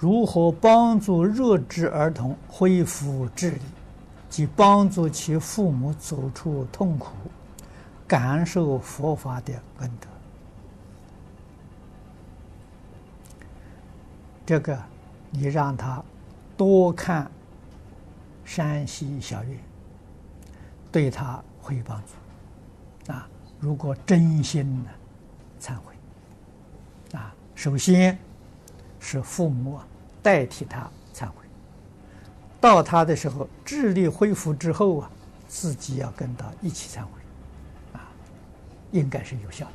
如何帮助弱智儿童恢复智力，及帮助其父母走出痛苦，感受佛法的恩德？这个，你让他多看山西小月，对他会有帮助。啊，如果真心的忏悔，啊，首先是父母。代替他忏悔，到他的时候，智力恢复之后啊，自己要跟他一起忏悔，啊，应该是有效的。